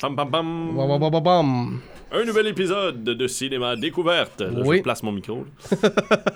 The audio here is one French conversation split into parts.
Pam, pam, pam. Bam, bam, bam, bam, bam. Un nouvel épisode de Cinéma Découverte. Là, Oui. Je place mon micro.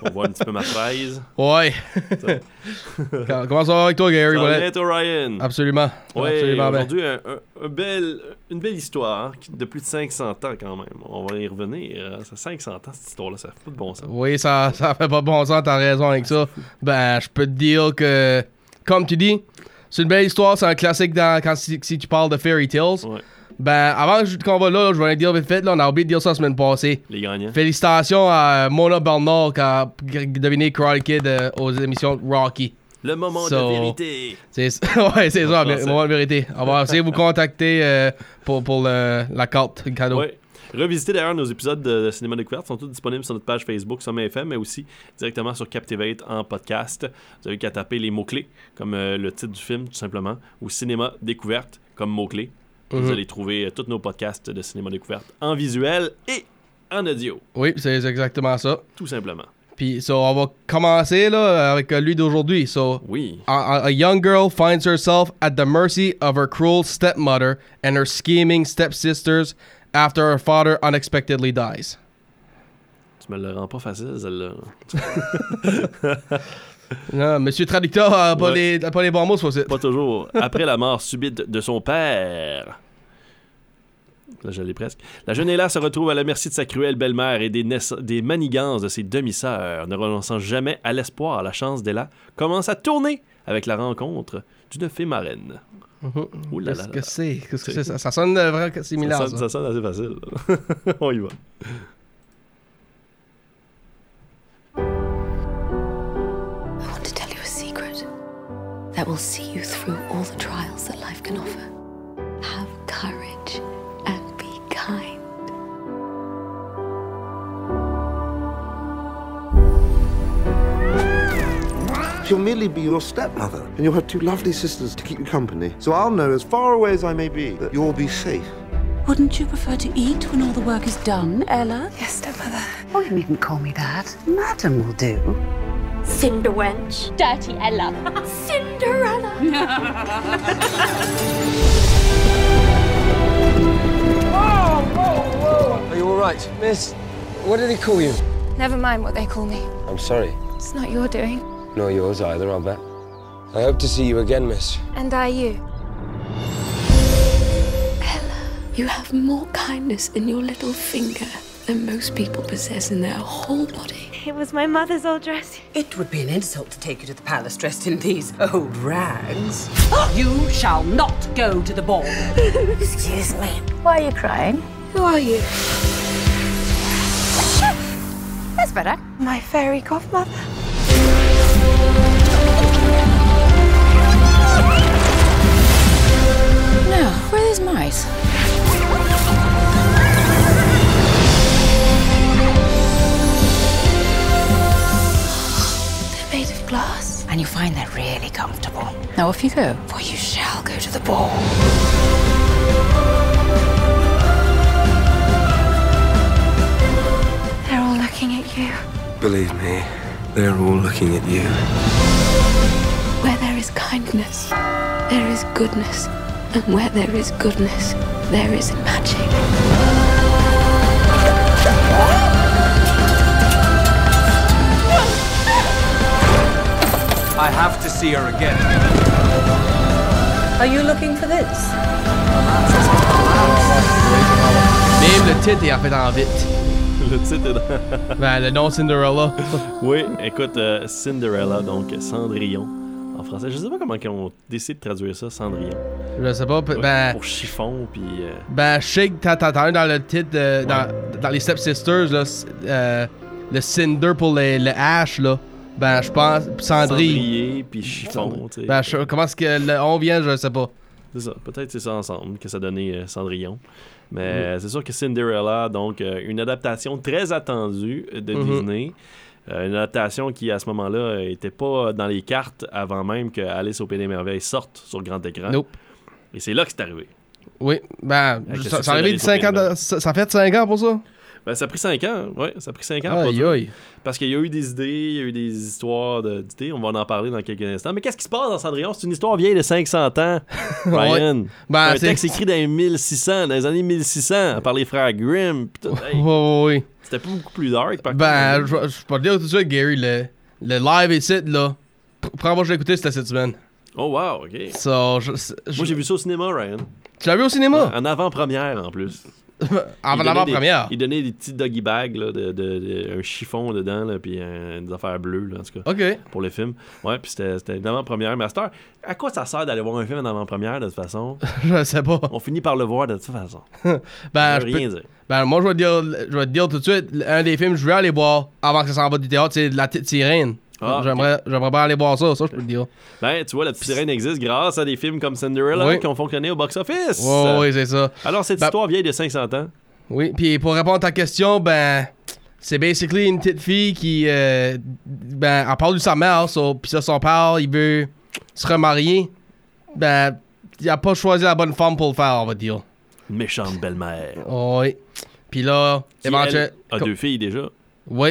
On voit un petit peu ma fraise. Ouais. Com- Comment ça va avec toi, Gary? Ça va toi, Ryan? Absolument. Bien. aujourd'hui, un- un- un bel- une belle histoire hein, de plus de 500 ans quand même. On va y revenir. euh, Ça 500 ans, cette histoire-là, ça fait pas de bon sens. Oui, ça, ça fait pas bon sens, t'as raison avec ça. Ben, je peux te dire que, comme tu dis, c'est une belle histoire, c'est un classique dans, quand si, si tu parles de fairy tales. Ouais. Ben, avant que je- qu'on va là, je vais dire vite fait, là, on a oublié de dire ça la semaine passée. Les gagnants. Félicitations à Mona Bernard qui a deviné Karate Kid euh, aux émissions Rocky. Le moment So- de vérité. C'est ouais, c'est ça, français. moment de vérité. On va essayer de vous contacter euh, pour, pour le- la carte, le cadeau. Oui. Revisitez d'ailleurs nos épisodes de Cinéma Découverte, sont tous disponibles sur notre page Facebook Sommet FM, mais aussi directement sur Captivate en podcast. Vous avez qu'à taper les mots-clés, comme euh, le titre du film, tout simplement, ou Cinéma Découverte, comme mot-clé. Puis Vous Mhm. allez trouver euh, tous nos podcasts de Cinéma Découverte en visuel et en audio, Oui, c'est exactement ça. tout simplement. Puis, so, on va commencer là, avec euh, lui d'aujourd'hui. So, Oui. a, a- young girl finds herself at the mercy of her cruel stepmother and her scheming stepsisters after her father unexpectedly dies. Tu me le rends pas facile, celle-là. Non, monsieur traducteur a pas, Ouais. les, a pas les bons mots, c'est. Pas toujours. Après la mort subite de son père. Là, je presque. La jeune Ella se retrouve à la merci de sa cruelle belle-mère et des, naiss- des manigances de ses demi-sœurs. Ne renonçant jamais à l'espoir, la chance d'Ella commence à tourner avec la rencontre d'une fée marraine. Mhm. Ouh là là Qu'est-ce là que là. c'est? Qu'est-ce que c'est? Ça, ça sonne vraiment Ça similaire, sonne, ça. ça sonne assez facile. On y va. I want to tell you a secret that will see you through all the trials that life can offer. She'll merely be your stepmother, and you'll have two lovely sisters to keep you company. So I'll know, as far away as I may be, that you'll be safe. Wouldn't you prefer to eat when all the work is done, Ella? Yes, stepmother. Oh, you needn't call me that. Madam will do. Cinderwench. Dirty Ella. Cinderella. Are you all right, Miss? What did he call you? Never mind what they call me. I'm sorry. It's not your doing. Nor yours either, I'll bet. I hope to see you again, Miss. And are you? Ella, you have more kindness in your little finger than most people possess in their whole body. It was my mother's old dress. It would be an insult to take you to the palace dressed in these old rags. you shall not go to the ball. Excuse me. Why are you crying? Who are you? That's better. My fairy godmother. Where are those mice? They're made of glass. And you find they're really comfortable. Now off you go. For you shall go to the ball. They're all looking at you. Believe me, they're all looking at you. Where there is kindness, there is goodness. And where there is goodness, there is magic. I have to see her again. Are you looking for this? Même le titre est en fait en vite. Le titre est dans- Ben, le nom Cinderella. Oui, écoute, euh, Cinderella, donc Cendrillon en français. Je sais pas comment ils ont décidé de traduire ça, Cendrillon. Je sais pas, ben... Pour chiffon, puis. euh, Ben, t'as entendu dans le titre, dans, dans les Stepsisters, là, euh, le Cinder pour les, le Ash, là. Ben, je pense, Cendrille. Cendrier, puis chiffon, tu sais. Ben, je- comment est-ce que le on vient, je sais pas. C'est ça. Peut-être c'est ça ensemble que ça donnait euh, Cendrillon. Mais Mm. c'est sûr que Cinderella, donc euh, une adaptation très attendue de Mhm. Disney. Euh, une adaptation qui, à ce moment-là, était pas dans les cartes avant même que Alice au Pays des Merveilles sorte sur grand écran. Nope. Et c'est là que c'est arrivé. Oui, ben, Avec le ça, succès ça arrive de d'Alice au 5 Pays ans, des de- ça, ça fait 5 ans pour ça? Ben, ça a pris 5 ans. Ouais, ça a pris 5 ans. Aïe, aïe. Parce qu'il y a eu des idées, il y a eu des histoires d'idées. On va en parler dans quelques instants. Mais qu'est-ce qui se passe dans Cendrillon? C'est une histoire vieille de 500 ans. Ryan. Ben, un c'est- texte écrit dans les 1600, dans les années 1600, par les frères Grimm. Hey, Ouais, ouais, ouais. C'était pas beaucoup plus dark. Par Ben, je peux te dire tout de suite, Gary, le, le live ici, là. pr- Prends-moi, je l'ai écouté, c'était cette semaine. Oh, wow, OK. So, je, je- Moi, j'ai vu ça au cinéma, Ryan. Tu l'as vu au cinéma? En avant-première, en plus. Avant Il la donnait des- première. Il donnait des petits doggy bags, là, de, de- de- un chiffon dedans, là, puis euh, des affaires bleues, là, en tout cas, Ok. pour le film. Ouais, puis c'était une avant-première. Mais à cette heure, à quoi ça sert d'aller voir un film en avant-première, de toute façon? je sais pas. On finit par le voir de toute façon. Ben, je peux- rien dire. ben, moi, je vais, te dire, je vais te dire tout de suite, un des films que je veux aller voir avant que ça s'en va du théâtre, c'est La Petite Sirène. Ah, J'aimerais j'aimerais bien aller voir ça, ça, je peux te dire. Ben, tu vois, la petite sirène existe grâce à des films comme Cinderella Oui. qui ont fonctionné au box-office. Ouais, c'est ça. Alors, cette Ben- histoire vieille de 500 ans. Oui, puis pour répondre à ta question, ben, c'est basically une petite fille qui, euh, ben, elle parle de sa mère, so, puis ça, son père, il veut se remarier. Ben, il a pas choisi la bonne femme pour le faire, on va dire. Une méchante belle-mère. Oui. Puis là, éventuellement. elle, a deux filles déjà. Oui.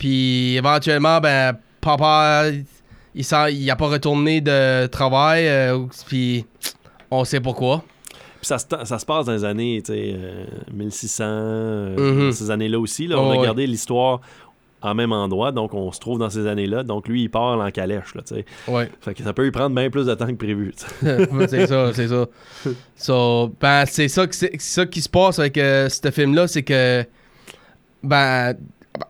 Puis éventuellement, ben, papa, il, s'en- il a pas retourné de travail, euh, puis on sait pourquoi. Puis ça, ça se passe dans les années, tu sais, euh, 1600, euh, Mhm. dans ces années-là aussi. Là, Oh, on a ouais. gardé l'histoire en même endroit, donc on se trouve dans ces années-là. Donc lui, il parle en calèche, là, tu sais. Ouais. Fait que ça peut lui prendre bien plus de temps que prévu. c'est ça, c'est ça. So, ben, c'est ça, ça qui se passe avec euh, ce film-là, c'est que, ben,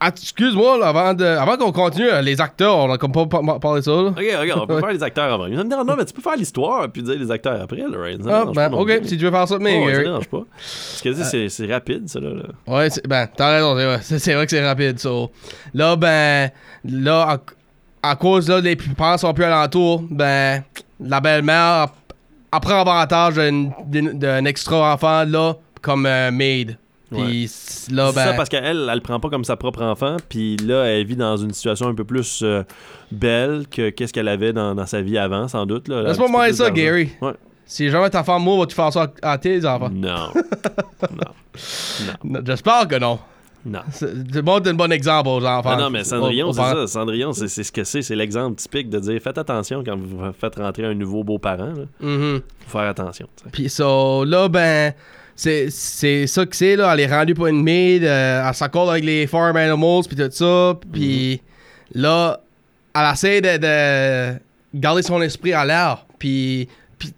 excuse-moi, là, avant, de, avant qu'on continue, euh, les acteurs, on a comme pas par- parlé de ça, là. Ok, ok, on peut faire les acteurs avant. Il me dit, non, mais tu peux faire l'histoire puis dire les acteurs après, là. Ça me Ah, dérange ben, ok, si tu veux faire ça, mais. Oh, ouais, ça dérange pas. Parce que c'est- c'est rapide, ça, là. Ouais, ben, t'as raison, c'est vrai. C'est, c'est vrai que c'est rapide. Là, ben, là, à, à cause, là, les parents sont plus alentour, ben, la belle-mère, elle prend avantage d'un, d'un- d'un extra enfant, là, comme euh, maid. Puis là, C'est ben. ça parce qu'elle, elle le prend pas comme sa propre enfant, puis là, elle vit dans une situation un peu plus euh, belle que qu'est-ce qu'elle avait dans, dans sa vie avant, sans doute. Là, Laisse-moi plus ça, d'argent. Gary. Ouais. Si jamais ta femme mourra, vas-tu faire ça à tes enfants? Non. non. Non, J'espère que non. Non. C'est c'est bon, t'es un bon exemple aux enfants. Ah non, mais Cendrillon, c'est ça. Cendrillon, c'est c'est ce que c'est. C'est l'exemple typique de dire faites attention quand vous faites rentrer un nouveau beau-parent. Mhm. Faut faire attention. tu. Puis so, là, ben, c'est, c'est ça que c'est, là. Elle est rendue pour une maid, euh, elle s'accorde avec les farm animals, puis tout ça. Puis là, elle essaie de, de garder son esprit à l'air. Puis,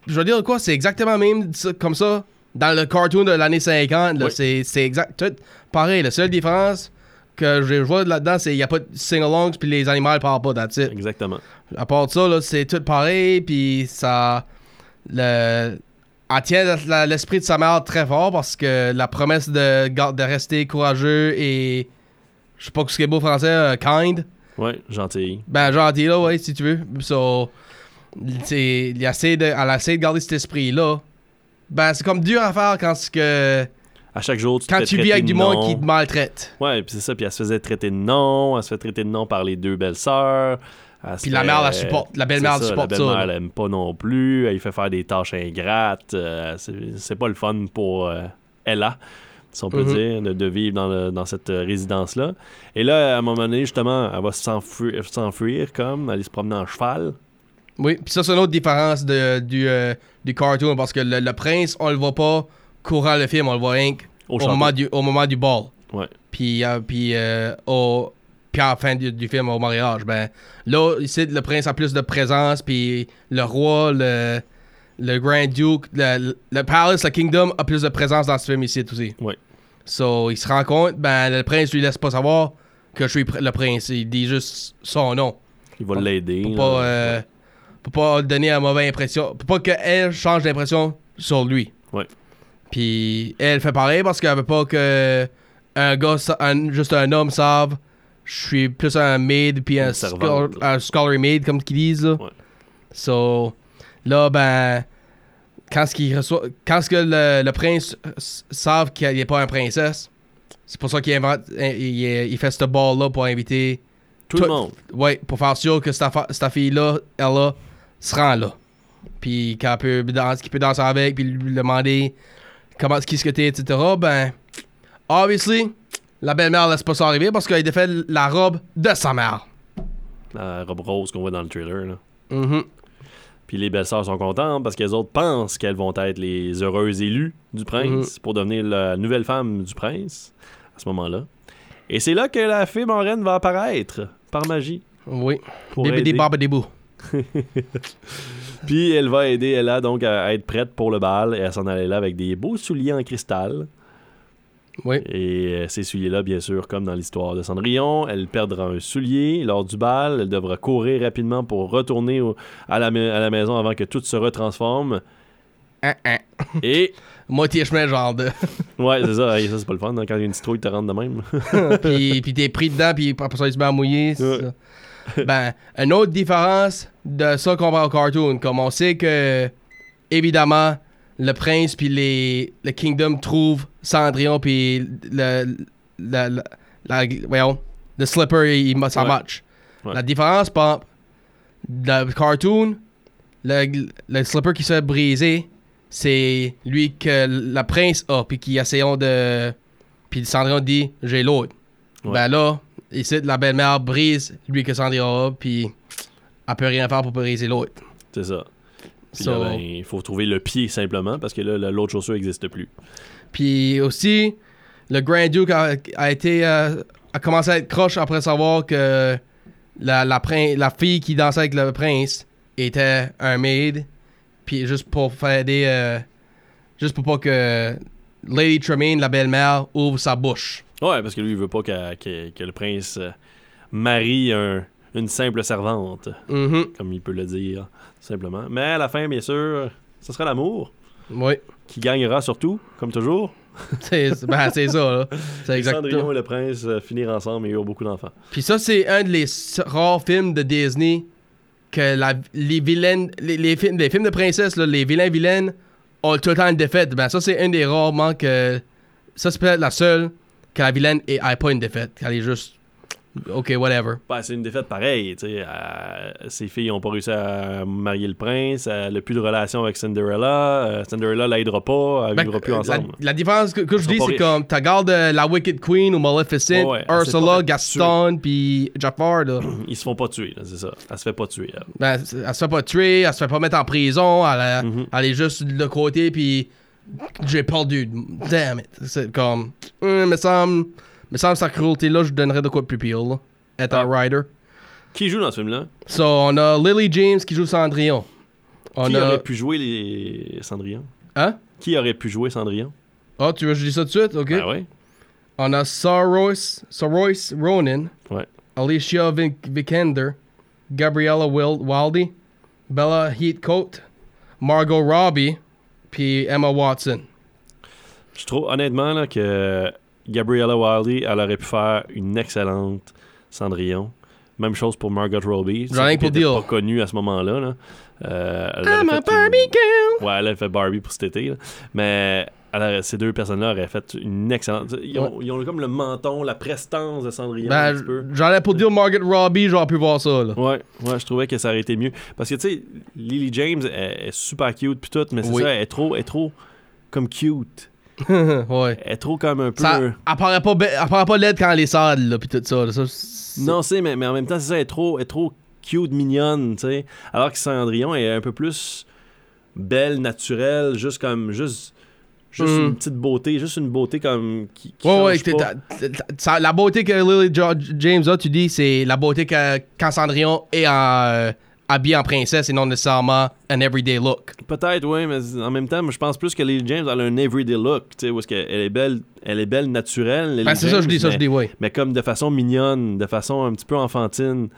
je veux dire quoi, c'est exactement même comme ça dans le cartoon de l'année 50. Là, Oui. c'est, c'est exact, tout pareil. La seule différence que je vois là-dedans, c'est qu'il n'y a pas de sing-alongs, puis les animaux ne parlent pas, that's it. Exactement. À part ça, là, c'est tout pareil, puis ça. Le, elle tient l'esprit de sa mère très fort parce que la promesse de, de rester courageux et. Je sais pas ce qui est beau français, euh, kind. Ouais, gentil. Ben, gentil, là, ouais, si tu veux. So, il essaie de, elle essaie de garder cet esprit-là. Ben, c'est comme dur à faire quand, c'est que, À chaque jour, tu te quand tu vis avec du monde qui te maltraite. Ouais, puis c'est ça. Puis elle se faisait traiter de non. Elle se fait traiter de non par les deux belles sœurs. Elle se Puis la mère la supporte. La belle-mère la supporte La ça, belle-mère, là. elle aime pas non plus. Elle lui fait faire des tâches ingrates. Euh, c'est pas le fun pour euh, Ella, si on peut Mhm. dire, de, de vivre dans, le- dans cette euh, résidence-là. Et là, à un moment donné, justement, elle va s'enfuir, s'enfuir comme, aller se promener en cheval. Oui, puis ça, c'est une autre différence de, du, euh, du cartoon parce que le, le prince, on le voit pas courant le film, on le voit rien Au au, moment du, au moment du bal. Ouais. Puis, euh, puis, euh, au, puis à la fin du, du film, au mariage. Ben, là, ici, le prince a plus de présence, puis le roi, le, le Grand Duke, le, le palace, le kingdom a plus de présence dans ce film ici aussi. Ouais. So, il se rend compte, ben, le prince lui laisse pas savoir que je suis le prince. Il dit juste son nom. Il va l'aider. Pour pas, euh, pour pas donner une mauvaise impression. Pour pas qu'elle change d'impression sur lui. Ouais. Puis elle fait pareil parce qu'elle veut pas que un gars, un- juste un homme savent je suis plus un maid puis un, Une servante, schol- un scholarly maid comme qu'ils disent. là. Ouais. So là ben quand ce qu'il reçoit quand ce que le, le prince savent qu'il n'est pas un princesse, c'est pour ça qu'il invente il, fait ce ball là pour inviter Tout le monde. Ouais, pour faire sûr que cette, cette fille-là, elle là, se rend là. Puis qu'elle peut, danser, peut danser avec, puis lui demander comment, qui ce que t'es, etc. Ben, obviously, la belle-mère laisse pas ça arriver parce qu'elle défait la robe de sa mère. La robe rose qu'on voit dans le trailer. Là. Mhm. Puis les belles-sœurs sont contentes parce qu'elles autres pensent qu'elles vont être les heureuses élues du prince pour devenir la nouvelle femme du prince à ce moment-là. Et c'est là que la fée marraine va apparaître par magie. Oui. Pour Bibidi aider. babidi boo. Puis elle va aider Ella donc à être prête pour le bal et à s'en aller là avec des beaux souliers en cristal. Oui. Et euh, ces souliers-là, bien sûr, comme dans l'histoire de Cendrillon, elle perdra un soulier lors du bal. Elle devra courir rapidement pour retourner au- à, la, ma- à la maison avant que tout se retransforme. Hein, hein. Et Moitié chemin, genre de. ouais, c'est ça. Ça, c'est pas le fun hein, quand une citrouille te rentre de même. puis puis t'es pris dedans, puis après ça, il se met à mouiller. ben, une autre différence de ça qu'on voit au cartoon, comme on sait que, évidemment, le prince puis les, le kingdom trouvent Cendrillon puis le, le, le, la- voyons, le slipper, il, il- ça Ouais. match. Ouais. La différence, par le cartoon, le, le slipper qui se fait briser, c'est lui que le prince a, puis qui essayons de... Puis Cendrillon dit, j'ai l'autre. Ouais. Ben là, ici, la belle-mère brise lui que Cendrillon a, puis elle peut rien faire pour briser l'autre. C'est ça. Puis So- là, ben, il faut trouver le pied simplement parce que là, la- l'autre chaussure n'existe plus. Puis aussi, le Grand Duke a, a été euh, a commencé à être croche après savoir que la, la, fille qui dansait avec le prince était un maid. Puis juste pour faire aider, euh, juste pour pas que Lady Tremaine, la belle-mère, ouvre sa bouche. Ouais, parce que lui, il veut pas que, que- que le prince euh, marie un- une simple servante, Mhm. comme il peut le dire, simplement. Mais à la fin, bien sûr, ce sera l'amour Oui. qui gagnera surtout, comme toujours. C'est ben, c'est ça, là. C'est Et Cendrillon exactement. et le prince euh, finir ensemble et eurent beaucoup d'enfants. Puis ça, c'est un des rares films de Disney que la- les vilaines, les, les films, les films de princesse, là, les vilains vilaines ont tout le temps une défaite. Ben ça, c'est un des rarement que... Ça, c'est peut-être la seule que la vilaine pas une défaite. Qu'elle est juste... OK, whatever. Ben, c'est une défaite pareille. tu sais. Euh, ses filles n'ont pas réussi à marier le prince. Elle n'a plus de relation avec Cinderella. Euh, Cinderella l'aidera pas. Elle Ben, vivra plus la- ensemble. La, différence que, que je dis, c'est comme... T'as garde euh, la Wicked Queen ou Maleficent, Ouais, ouais, elle Ursula, Gaston, puis Jafar, là. Ils se font pas tuer, c'est ça. Elle se fait pas tuer. elle. Ben, elle se fait pas tuer, elle se fait pas mettre en prison, elle, a- Mhm. elle est juste de côté, puis j'ai perdu. Damn it. C'est comme. Hum, me semble. Me semble sa cruauté-là, je donnerais de quoi de plus pire, là. Être un Ah. rider. Qui joue dans ce film-là? So, on a Lily James qui joue Cendrillon. On Qui a. aurait pu jouer les Cendrillon Hein? Qui aurait pu jouer Cendrillon? Ah, tu veux que je dise ça tout de suite? Ok. Ben ouais. On a Sarois, Sarois Ronan, Ouais. Alicia Vin- Vikander, Gabriella Wil- Wilde, Bella Heathcote, Margot Robbie, puis Emma Watson. Je trouve honnêtement là, que Gabriella Wilde, elle aurait pu faire une excellente Cendrillon. Même chose pour Margot Robbie. Sauf pour dire. pas connue à ce moment-là. Là. Euh, elle I'm a fait une- Barbie girl! Ouais, elle a fait Barbie pour cet été. là. Mais aurait- ces deux personnes-là auraient fait une excellente. Ils ont, ils ont comme le menton, la prestance de Cendrillon. Ben, j'en ai pour dire Margot Robbie, j'aurais pu voir ça, là. Ouais, ouais, je trouvais que ça aurait été mieux. Parce que, tu sais, Lily James elle est super cute puis tout, mais c'est Oui. ça, elle est trop, elle est trop comme cute. ouais. Elle est trop comme un peu... Ça, elle paraît pas, be- elle paraît pas laide quand elle est sale, là, pis tout ça. là. Ça, c'est- Non, c'est, mais, mais en même temps, c'est ça, elle est trop, elle est trop cute, mignonne, tu sais. Alors que Cendrillon est un peu plus belle, naturelle, juste comme, juste, juste Mm. une petite beauté, juste une beauté comme qui, qui Ouais, ouais, pas. la beauté que Lily Jo- James a, tu dis, c'est la beauté que Cendrillon est en, euh, habillé en princesse et non nécessairement un everyday look. Peut-être, oui, mais en même temps, je pense plus que Lily James elle a un everyday look, tu sais, où est-ce qu'elle elle est belle, elle est belle naturelle. Ben, c'est ça, je dis ça, mais- je dis, oui. mais comme de façon mignonne, de façon un petit peu enfantine,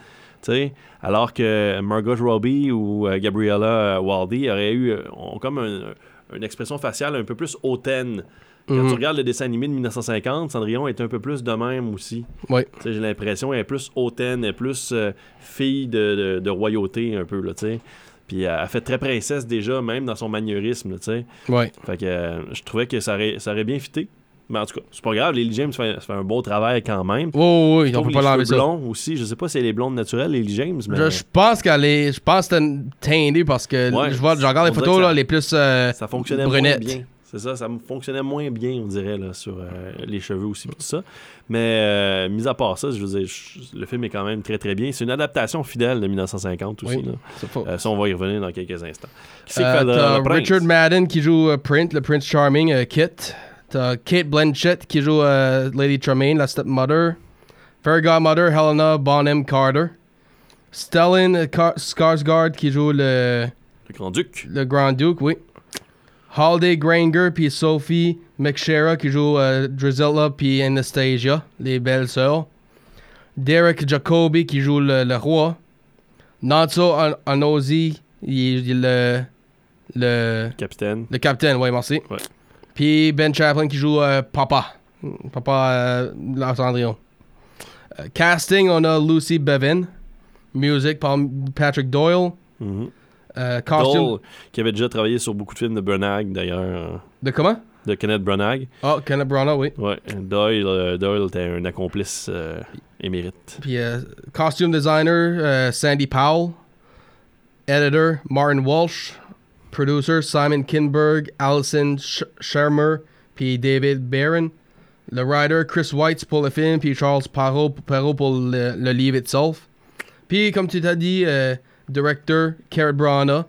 tu sais. Alors que Margot Robbie ou euh, Gabriella Wilde auraient eu euh, ont comme un- une expression faciale un peu plus hautaine. Quand Mhm. tu regardes le dessin animé de 1950, Cendrillon est un peu plus de même aussi. Oui. J'ai l'impression qu'elle est plus hautaine, elle est plus euh, fille de, de- de royauté un peu, là, tu sais. Puis elle fait très princesse déjà, même dans son manierisme, tu sais. Fait que euh, je trouvais que ça aurait, ça aurait bien fité. Mais en tout cas, c'est pas grave, Lily James fait, fait un beau travail quand même. Oui, oui, oui, on peut pas l'enlever ça. aussi. Je sais pas si elle est blonde naturelle, Lily James, mais Je, je pense qu'elle est. Je pense que teintée parce que Ouais, je vois, je regarde les photos, là, les plus. euh, ça fonctionnait brunette. moins bien. C'est ça, ça fonctionnait moins bien, on dirait, là, sur euh, les cheveux aussi, tout ça. Mais, euh, mis à part ça, je veux dire, je- le film est quand même très, très bien. C'est une adaptation fidèle de 1950 aussi. Oui, là. Euh, ça, on va y revenir dans quelques instants. Qui c'est? Richard Madden qui joue Print, le Prince Charming, Kit. T'as Kate Blanchett qui joue euh, Lady Tremaine, la stepmother. Fairy Godmother, Helena Bonham Carter. Stellan Car- Skarsgård qui joue le, Le grand-duc. le Grand Duke, oui. Holiday Granger puis Sophie McShera qui joue euh, Drizella puis Anastasia, les belles sœurs. Derek Jacobi qui joue le, le roi. Natso An- il est le, le, Capitaine. le capitaine, oui, merci. Ouais. Puis Ben Chaplin qui joue euh, Papa. Papa euh, Lars. Euh, casting, on a Lucy Bevan. Music par Patrick Doyle. Mhm. Euh, costume. Dole, qui avait déjà travaillé sur beaucoup de films de Branagh, d'ailleurs, De comment? de Kenneth Branagh. Oh, Kenneth Branagh, oui. Ouais, Doyle, Doyle était un accomplice émérite. Puis euh, costume designer, Sandy Powell. Editor, Martin Walsh. Producer, Simon Kinberg, Allison Sh- Shermer, puis David Barron. Le writer, Chris Weitz pour le film, puis Charles Perrault, Perrault pour le, le livre itself. Puis, comme tu t'as dit, euh, director, Carrot Brana.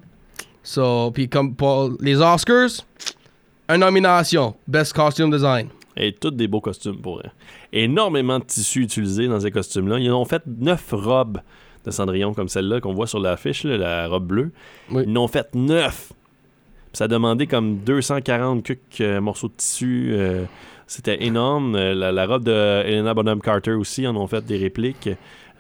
So, puis comme pour les Oscars, une nomination, Best Costume Design. Et tous des beaux costumes pour eux. Énormément de tissus utilisés dans ces costumes-là. Ils ont fait neuf robes de Cendrillon comme celle-là qu'on voit sur l'affiche, la robe bleue. Oui. Ils en ont fait neuf. Ça a demandé comme 240 cucs, euh, morceaux de tissu. euh, C'était énorme. Euh, La, la robe de Helena Bonham Carter aussi en ont fait des répliques.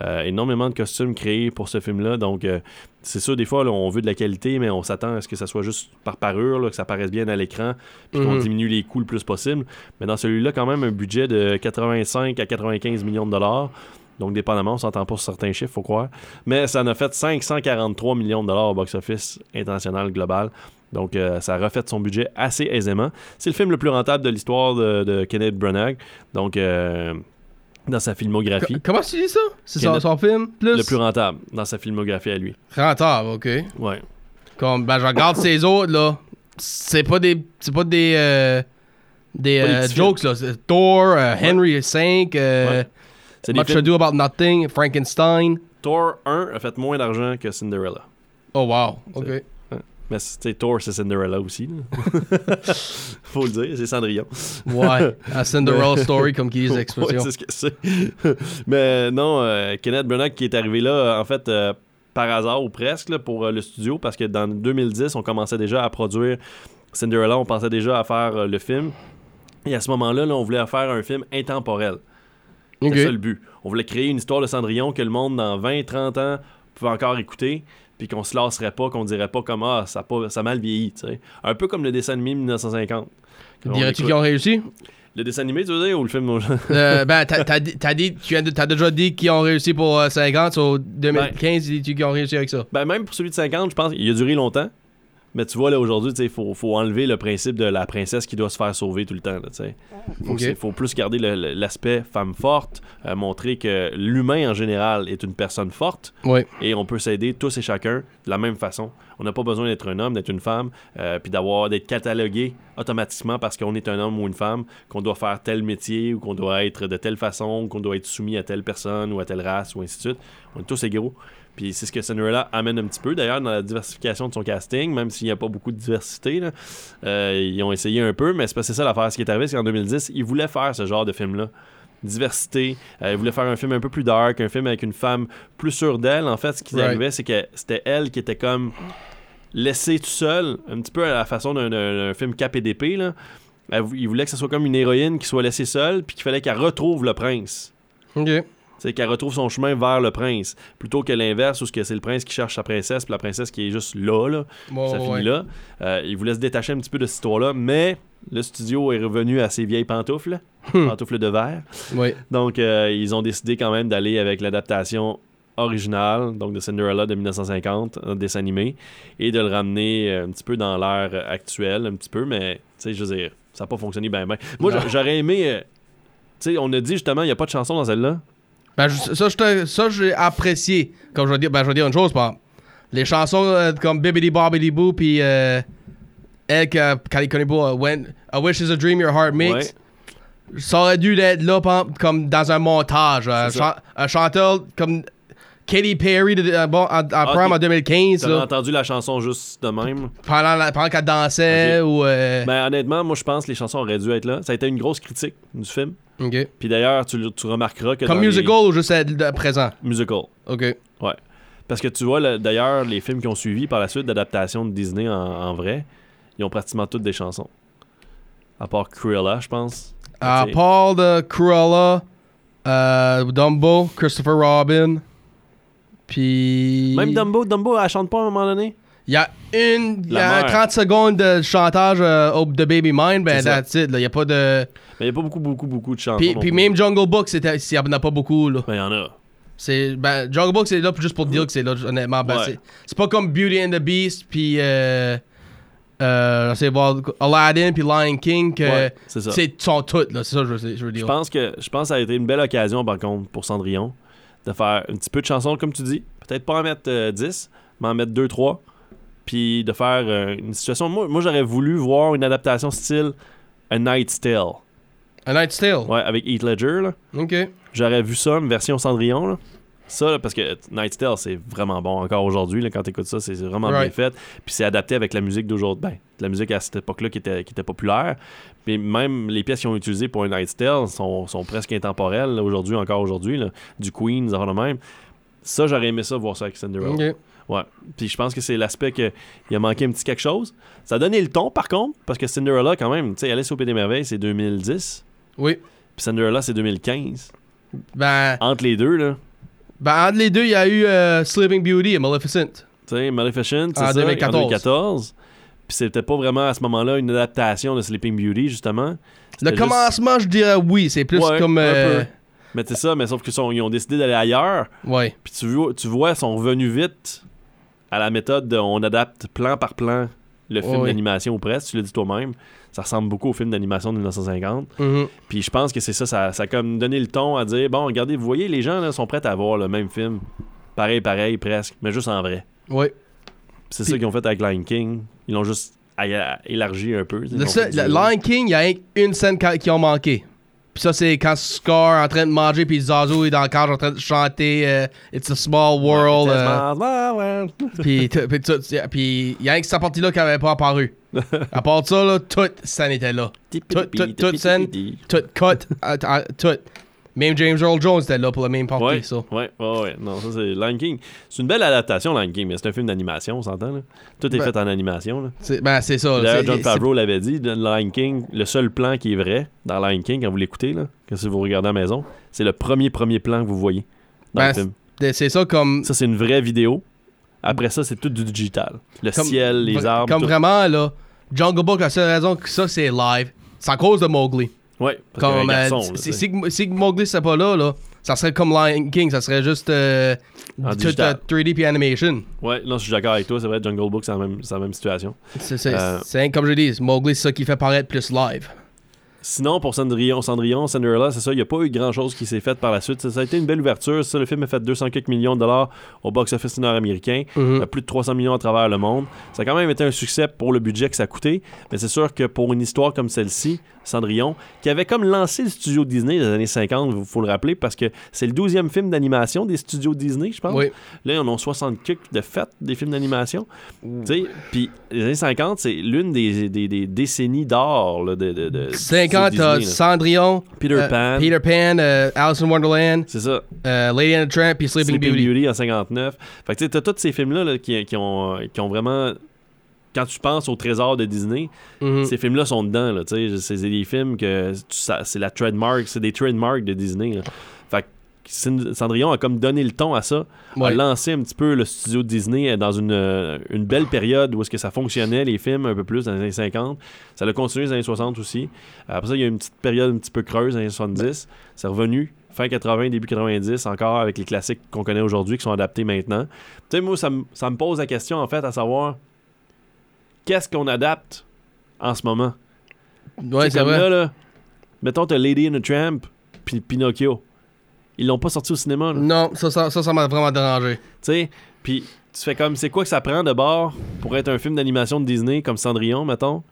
Euh, énormément de costumes créés pour ce film-là. Donc, euh, c'est sûr, des fois, là, on veut de la qualité, mais on s'attend à ce que ça soit juste par parure, là, que ça paraisse bien à l'écran, puis qu'on Mhm. diminue les coûts le plus possible. Mais dans celui-là, quand même, un budget de 85 à 95 millions de dollars. Donc, dépendamment, on s'entend pas sur certains chiffres, faut croire. Mais ça en a fait 543 millions de dollars au box-office international global. Donc, euh, ça a refait son budget assez aisément. C'est le film le plus rentable de l'histoire de, de Kenneth Branagh. Donc, euh, dans sa filmographie. Co- Comment tu dis ça? C'est son, film? Plus? Le plus rentable dans sa filmographie à lui. Rentable, ok. Ouais. Comme, ben, je regarde ces autres, là. C'est pas des. C'est pas des. euh, des jokes, là. Thor, Henry V, Ouais. Much films- Ado About Nothing, Frankenstein. Thor 1 a fait moins d'argent que Cinderella. Oh, wow. Ok. Mais c'est Thor, c'est Cinderella aussi. Faut le dire, c'est Cendrillon. Ouais. A Cinderella Story, comme qu'ils disent Ouais, l'expression. c'est ce que c'est. Mais non, euh, Kenneth Branagh qui est arrivé là, en fait, euh, par hasard ou presque, là, pour euh, le studio, parce que dans 2010, on commençait déjà à produire Cinderella, on pensait déjà à faire le film. Et à ce moment-là, là, on voulait faire un film intemporel. Ok. C'était ça le but. On voulait créer une histoire de Cendrillon que le monde, dans 20-30 ans, pouvait encore écouter, puis qu'on se lasserait pas, qu'on dirait pas comme Ah, ça pas, ça a mal vieilli. tu. Un peu comme le dessin animé 1950. On Dirais-tu qu'ils ont réussi? Le dessin animé, tu veux dire, ou le film Euh, ben, t'as t'as dit, t'as dit- tu t'as déjà dit qu'ils ont réussi pour euh, 50, sur 2015, dis-tu qu'ils ont réussi avec ça? Ben, même pour celui de 50, je pense qu'il a duré longtemps. Mais tu vois, là, aujourd'hui, il faut, faut enlever le principe de la princesse qui doit se faire sauver tout le temps. Il faut, faut plus garder l'aspect femme forte, euh, montrer que l'humain en général est une personne forte et on peut s'aider tous et chacun de la même façon. On n'a pas besoin d'être un homme, d'être une femme, euh, puis d'avoir d'être catalogué automatiquement parce qu'on est un homme ou une femme, qu'on doit faire tel métier ou qu'on doit être de telle façon, ou qu'on doit être soumis à telle personne ou à telle race ou ainsi de suite. On est tous égaux. Puis c'est ce que Cinderella amène un petit peu, d'ailleurs, dans la diversification de son casting, même s'il n'y a pas beaucoup de diversité. là. Euh, ils ont essayé un peu, mais c'est pas c'est ça l'affaire. Ce qui est arrivé, c'est qu'en 2010, ils voulaient faire ce genre de film-là. Diversité. Euh, ils voulaient faire un film un peu plus dark, un film avec une femme plus sûre d'elle. En fait, ce qui Right. arrivait, c'est que c'était elle qui était comme laissée tout seule, un petit peu à la façon d'un- film Cap et d'épée. Là. Elle vou- Ils voulaient que ce soit comme une héroïne qui soit laissée seule, puis qu'il fallait qu'elle retrouve le prince. Ok. C'est qu'elle retrouve son chemin vers le prince, plutôt que l'inverse où c'est le prince qui cherche sa princesse, puis la princesse qui est juste là, là. Bon, ça ouais. finit là. Euh, il voulait se détacher un petit peu de cette histoire-là, mais le studio est revenu à ses vieilles pantoufles, Hmm. pantoufles de verre. Oui. Donc, euh, ils ont décidé quand même d'aller avec l'adaptation originale, donc de Cinderella de 1950, un dessin animé, et de le ramener euh, un petit peu dans l'ère actuelle, un petit peu, mais, tu sais, je veux dire, ça n'a pas fonctionné bien, bien. Moi, j'aurais aimé... euh, tu sais, on a dit justement, il n'y a pas de chanson dans celle-là. Ben, je- ça, je te- ça, j'ai apprécié. Comme je vais dire, ben, je vais dire une chose, par. Les chansons euh, comme Bibbidi Bobbidi Boo, puis euh, elle, que- quand il connaît pas, euh, When A Wish is a Dream Your Heart Makes, Ouais. ça aurait dû être là, comme dans un montage. Un, ça. chan- un chanteur comme Katy Perry de, euh, bon, en, en prime en 2015, T'avais là, entendu la chanson juste de même? pendant, la- pendant qu'elle dansait Ok. ou. euh, Ben, honnêtement, moi, je pense que les chansons auraient dû être là. Ça a été une grosse critique du film. ok. Puis d'ailleurs, tu, remarqueras que. Comme les- musical ou juste de- présent? Musical. Ok. Ouais. Parce que tu vois, le- d'ailleurs, les films qui ont suivi par la suite d'adaptation de Disney en, en vrai, ils ont pratiquement toutes des chansons. À part Cruella, je pense. À part de Cruella, euh, Dumbo, Christopher Robin, puis. Même Dumbo, Dumbo, elle chante pas à un moment donné? Il y a une. Il y a mère. 30 secondes de chantage euh, au- de Baby Mine, ben C'est ça. that's it. Il n'y a pas de. Mais il n'y a pas beaucoup, beaucoup, beaucoup de chansons. Puis, non puis plus. même Jungle Book, c'était- il n'y en a pas beaucoup, là. Ben, il y en a. C'est, ben, Jungle Book, c'est là juste pour dire que c'est là, honnêtement. Ben, Ouais. c'est, c'est pas comme Beauty and the Beast, puis. Euh, euh, Aladdin, puis Lion King, que Ouais, c'est ça. c'est, sont toutes, là. C'est ça que je veux, je veux Je dire. pense que je pense que ça a été une belle occasion, par contre, pour Cendrillon, de faire un petit peu de chansons, comme tu dis. Peut-être pas en mettre euh, 10, mais en mettre 2-3. Puis de faire euh, une situation. Moi, moi j'aurais voulu voir une adaptation style A Night's Tale. A Night's Tale. Ouais, avec Heath Ledger, là. Ok. J'aurais vu ça, une version Cendrillon, là. Ça, là, parce que Night's Tale, c'est vraiment bon encore aujourd'hui, quand t'écoutes ça, c'est vraiment bien fait. Puis c'est adapté avec la musique d'aujourd'hui. Ben, la musique à cette époque-là qui était, qui était populaire. Puis même les pièces qu'ils ont utilisées pour Night's Tale sont, sont presque intemporelles, aujourd'hui, encore aujourd'hui. Du Queen, de même. Ça, j'aurais aimé ça, voir ça avec Cinderella. Ouais. Puis je pense que c'est l'aspect qu'il a manqué un petit quelque chose. Ça a donné le ton, par contre, parce que Cinderella, quand même, tu sais, Alice au Pays des Merveilles, c'est 2010. Oui. Puis Cinderella, c'est 2015. Ben, Entre les deux, là. Ben, entre les deux, il y a eu euh, Sleeping Beauty et Maleficent. Tu sais, Maleficent, c'est En ça, 2014. en 2014. Puis c'était pas vraiment à ce moment-là une adaptation de Sleeping Beauty, justement. Le juste- commencement, je dirais oui. C'est plus Ouais, comme. un euh, peu. Mais c'est ça, mais sauf qu'ils ils ont décidé d'aller ailleurs. Ouais. Puis tu vois, tu vois, ils sont revenus vite à la méthode de on adapte plan par plan le film d'animation ou presque, tu l'as dit toi-même. Ça ressemble beaucoup au film d'animation de 1950. Mhm. Puis je pense que c'est ça, ça, ça a comme donné le ton à dire bon, regardez, vous voyez, les gens là, sont prêts à voir le même film. Pareil, pareil, presque, mais juste en vrai. Ouais. C'est ça qu'ils ont fait avec Lion King. Ils l'ont juste élargi un peu. Le, seul- Lion King, il y a une scène qui qui ont manqué. Puis ça, c'est quand Scar est en train de manger, puis Zazu est dans le cadre en train de chanter euh, It's a Small World. Ouais, euh, Small world. puis tout- puis il y a rien que cette partie-là qui avait pas apparu. à part ça, là, toute scène était là. Toute, toute, toute scène, toute cut, toute. Même James Earl Jones était là pour la même partie. Ouais, ça. ouais, ouais, ouais. Non, ça c'est Lion King. C'est une belle adaptation, Lion King, mais c'est un film d'animation, on s'entend. Là. Tout est Ben, fait en animation. Là. C'est- Ben, c'est ça. D'ailleurs, John Favreau l'avait dit, Lion King, le seul plan qui est vrai dans Lion King, quand vous l'écoutez, là, si vous regardez à la maison, c'est le premier premier plan que vous voyez dans Ben, le film. c'est- C'est ça comme. Ça, c'est une vraie vidéo. Après ça, c'est tout du digital. Le comme- ciel, les arbres. Comme tout. vraiment, là, Jungle Book, la seule raison que ça, c'est live. C'est à cause de Mowgli. Ouais, Comme, euh, si, Mowgli serait pas là, là, ça serait comme Lion King, ça serait juste euh, En tout, euh, 3D puis animation. Ouais, non, je suis d'accord avec toi. C'est vrai, Jungle Book, c'est la même, la même situation. C'est, Euh, comme je dis, Mowgli, c'est ça qui fait paraître plus live. Sinon, pour Cendrillon, Cendrillon, Cinderella, c'est ça, il n'y a pas eu grand-chose qui s'est fait par la suite. Ça, ça a été une belle ouverture. Ça, le film a fait 200 quelques millions de dollars au box-office nord-américain. Euh, plus de 300 millions à travers le monde. Ça a quand même été un succès pour le budget que ça a coûté. Mais c'est sûr que pour une histoire comme celle-ci, Cendrillon, qui avait comme lancé le studio Disney des années 50, il faut le rappeler, parce que c'est le 12e film d'animation des studios Disney, je pense. Oui. Là, ils en ont 60 quelques de fait des films d'animation. Puis les années 50, c'est l'une des, des- des décennies d'or de, de, de 50, studios t'as Disney. Cendrillon, Peter euh, Pan. Peter Pan, euh, Alice in Wonderland, C'est ça. euh, Lady and the Tramp puis Sleeping, Sleeping Beauty. Beauty. en 59. Fait que tu t'as tous ces films-là là, qui, qui ont, qui ont vraiment. Quand tu penses au trésor de Disney, Mhm. ces films-là sont dedans. Là, c'est des films que c'est la trademark, c'est des trademarks de Disney. là. Fait que Cend- Cendrillon a comme donné le ton à ça, a Ouais. lancé un petit peu le studio Disney dans une, euh, une belle période où est-ce que ça fonctionnait, les films, un peu plus dans les années 50. Ça a continué dans les années 60 aussi. Après ça, il y a eu une petite période un petit peu creuse dans les années 70. C'est revenu fin 80, début 90, encore avec les classiques qu'on connaît aujourd'hui qui sont adaptés maintenant. Tu sais, moi, ça me pose la question, en fait, à savoir qu'est-ce qu'on adapte en ce moment? Ouais, c'est comme vrai. là, là, mettons, t'as Lady and the Tramp puis Pinocchio. Ils l'ont pas sorti au cinéma. là. Non, ça, ça, ça, ça m'a vraiment dérangé. Tu sais, puis tu fais comme, c'est quoi que ça prend de bord pour être un film d'animation de Disney comme Cendrillon, mettons,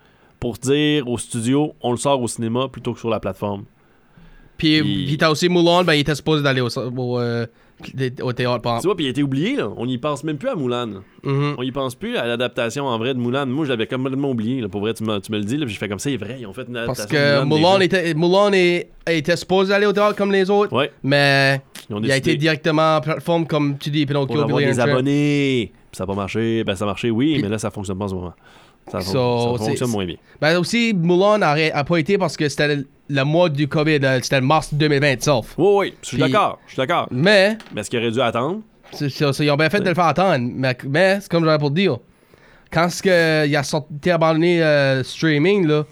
pour dire au studio, on le sort au cinéma plutôt que sur la plateforme? Puis, Puis- puis t'as aussi Mulan, ben il était supposé d'aller au, au, euh, au théâtre. par Tu vois, puis il a été oublié, là. On n'y pense même plus à Moulin. là. Mhm. On y pense plus à l'adaptation en vrai de Moulin. Moi, je l'avais complètement oublié. Là. Pour vrai, tu me, tu me le dis, là, puis je fais comme ça, c'est vrai, ils ont fait une adaptation. Parce que déjà. était, Mulan est- était supposé aller au théâtre comme les autres, Ouais, mais il a été directement en plateforme comme tu dis, Pinocchio, pour avoir des abonnés. Puis ça n'a pas marché. Ben, ça a marché, oui, Puis- mais là, ça fonctionne pas en ce moment. Ça, So, fonctionne moins bien. Ben aussi, Mulan a, a pas été parce que c'était le, le mois du COVID, là, c'était le mars 2020 sauf. Oui, oui, je suis d'accord. Je suis d'accord. Mais, Mais est-ce qu'il aurait dû attendre? ils ont bien fait de le faire attendre. Mais, mais c'est comme j'avais pour dire. Quand ce que, il a sorti abandonné euh, streaming, là,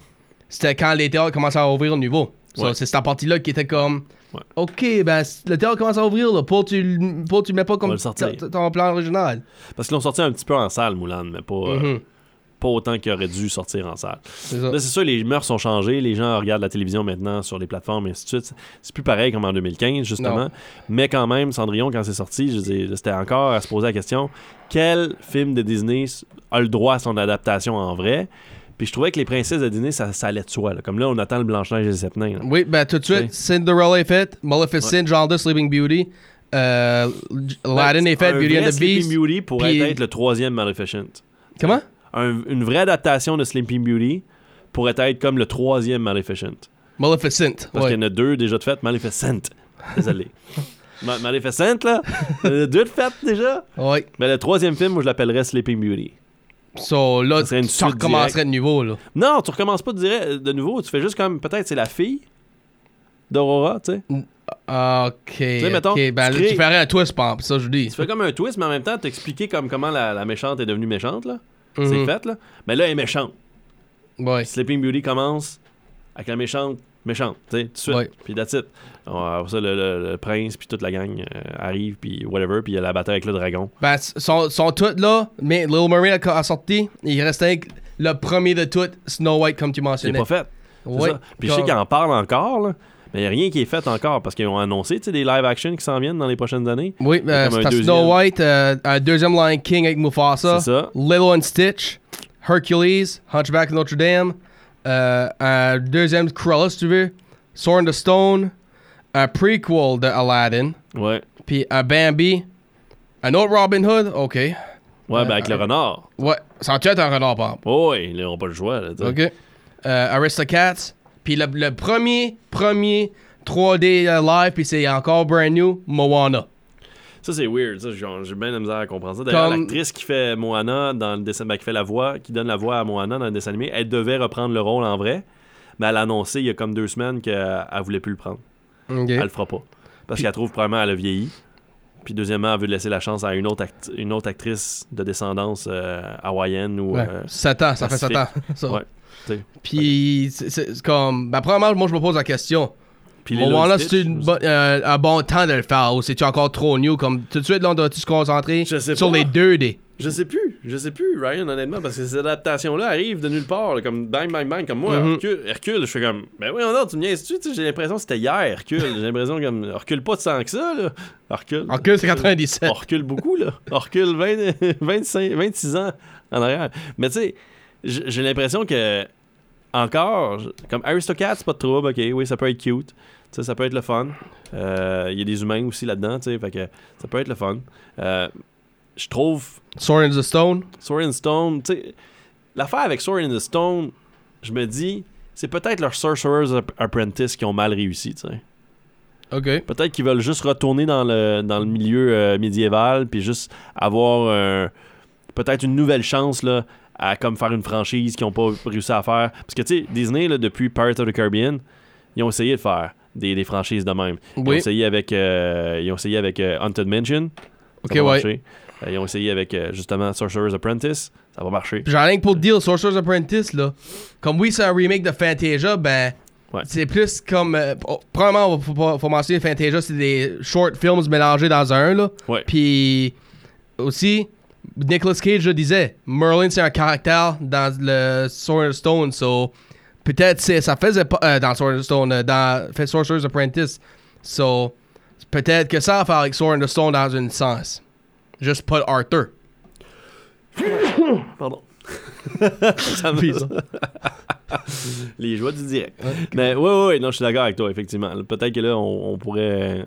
c'était quand les théâtres commençaient à ouvrir au nouveau. So, Ouais. C'est cette partie-là qui était comme. Ouais. Ok, ben le théâtre commence à ouvrir, là. Pour tu, pour tu le mets pas comme ton plan original. Parce qu'ils l'ont sorti un petit peu en salle, Moulin, mais pas, euh, Mhm. Pas autant qu'il aurait dû sortir en salle. C'est ça. Là, c'est sûr, les mœurs ont changé. Les gens regardent la télévision maintenant sur les plateformes et ainsi de suite. C'est plus pareil comme en 2015, justement. Non. Mais quand même, Cendrillon, quand c'est sorti, je c'était encore à se poser la question quel film de Disney a le droit à son adaptation en vrai? Puis je trouvais que les princesses de Disney, ça, ça allait de soi. là. Comme là, on attend le Blanche-Neige et les Sept Nains. là. Oui, ben tout de suite, Cinderella est faite, Maleficent, de Sleeping Beauty, euh, Aladdin est fait, Ben, Un Beauty and the Sleeping Beast. Beauty pourrait puis- être le troisième Maleficent. Comment? Un- une vraie adaptation de Sleeping Beauty pourrait être comme le troisième Maleficent. Maleficent. Parce ouais. qu'il y en a deux déjà de faites. Maleficent. Désolé. Ma- Maleficent, là? Deux de faites déjà? Ouais. Mais le troisième film, moi, je l'appellerais Sleeping Beauty. So là, Ça serait une tu recommencerais de nouveau, là. Non, tu recommences pas de, dire- de nouveau. Tu fais juste comme, peut-être, c'est la fille d'Aurora, tu sais. Ah, Ok. mettons, ben tu crées- tu ferais un twist, par ça je dis. Tu fais comme un twist, mais en même temps, t'expliquer comme comment la, la méchante est devenue méchante, là. C'est Mhm. fait, là. Mais là, elle est méchante. Ouais. Sleeping Beauty commence avec la méchante, méchante, tu sais, tout de suite. Ouais. Puis that's it. On- ça, le, le- le prince, puis toute la gang euh, arrive, puis whatever, puis il y a la bataille avec le dragon. Ben, sont, sont toutes là, mais Little Mermaid a, a sorti, il restait avec le premier de toutes, Snow White, comme tu C'est mentionnais. pas fait. C'est Ouais. ça. Puis je sais qu'ils en parlent encore, là. Mais il n'y a rien qui est fait encore parce qu'ils ont annoncé des live action qui s'en viennent dans les prochaines années. Oui, euh, c'est. Snow White, euh, un deuxième Lion King avec Mufasa, ça. Lilo and Stitch, Hercules, Hunchback of Notre Dame, euh, un deuxième Cruella, si tu veux, Sword the Stone, un prequel de Aladdin, Ouais. puis un Bambi, un autre Robin Hood, ok. Ouais, ben avec le renard. Ouais, ça en tue un renard, par exemple. Oh, ouais, ils n'auront pas le choix. Là. Ok. Euh, Aristocats. Puis le, le premier, premier 3D euh, live, puis c'est encore brand new, Moana. Ça, c'est weird. J'ai bien de la misère à comprendre ça. D'ailleurs, Comme- l'actrice qui fait Moana dans le dessin, ben, qui fait la voix, qui donne la voix à Moana dans le dessin animé, elle devait reprendre le rôle en vrai, mais elle a annoncé il y a comme deux semaines qu'elle elle voulait plus le prendre. Ok. Elle le fera pas. Parce qu'elle trouve probablement qu'elle a vieilli. Puis deuxièmement, elle veut laisser la chance à une autre, une autre actrice de descendance euh, hawaïenne ou... Ouais, euh, 7 ans, ça fait 7 ans. ça. Ouais. Puis, c'est comme. Ben, premièrement, moi, je me pose la question. Puis c'est une bo- euh, un bon temps de le faire ou c'est-tu encore trop new? Comme tout de suite, là, on doit-tu se concentrer Je sais sur pas. les 2D? Je sais plus, je sais plus, Ryan, honnêtement, parce que ces adaptations-là arrivent de nulle part, là, comme bang, bang, bang, comme moi, Mhm. Hercule, Hercule, je fais comme, ben oui, non, tu me niaises-tu, Tu sais, j'ai l'impression que c'était hier, Hercule, j'ai l'impression comme, recule pas de sang que ça, là, Hercule. Que c'est 97. On recule beaucoup, là, on recule 20 25, 26 ans en arrière. Mais tu sais, j'ai l'impression que, encore, comme Aristocats, c'est pas de trouble, ok, oui, ça peut être cute, ça peut être le fun. Euh, Il y a des humains aussi là-dedans, tu sais, ça peut être le fun. Euh, je trouve Sword in the Stone. Sword and Stone, tu sais, l'affaire avec Sword and the Stone, je me dis, c'est peut-être leur Sorcerer's App- Apprentice qui ont mal réussi, tu sais. Ok. Peut-être qu'ils veulent juste retourner dans le, dans le milieu euh, médiéval, puis juste avoir un- peut-être une nouvelle chance, là, à comme faire une franchise qu'ils n'ont pas réussi à faire. Parce que, tu sais, Disney, là, depuis Pirates of the Caribbean, ils ont essayé de faire des, des franchises de même. Ils ont essayé avec, euh, ils ont essayé avec euh, Haunted Mansion. Ok, ça va ouais. marcher. Euh, ils ont essayé avec, justement, Sorcerer's Apprentice. Ça va marcher. J'ai rien que pour te dire, Sorcerer's Apprentice, là. Comme oui, c'est un remake de Fantasia, ben. Ouais. C'est plus comme. euh, oh, premièrement, faut, faut, faut mentionner Fantasia, c'est des short films mélangés dans un, là. Puis aussi, Nicolas Cage le disait, Merlin c'est un caractère dans le Sword and Stone, so peut-être c'est- ça faisait pas euh, dans Sword and Stone, euh, dans fait Sorcerer's Apprentice, so Peut-être que ça va faire avec Sword the Stone dans un sens. Juste pas Arthur. Pardon. Ça me-. Les joies du direct. Mais oui, oui, non, je suis d'accord avec toi, effectivement. Peut-être que là, on, on pourrait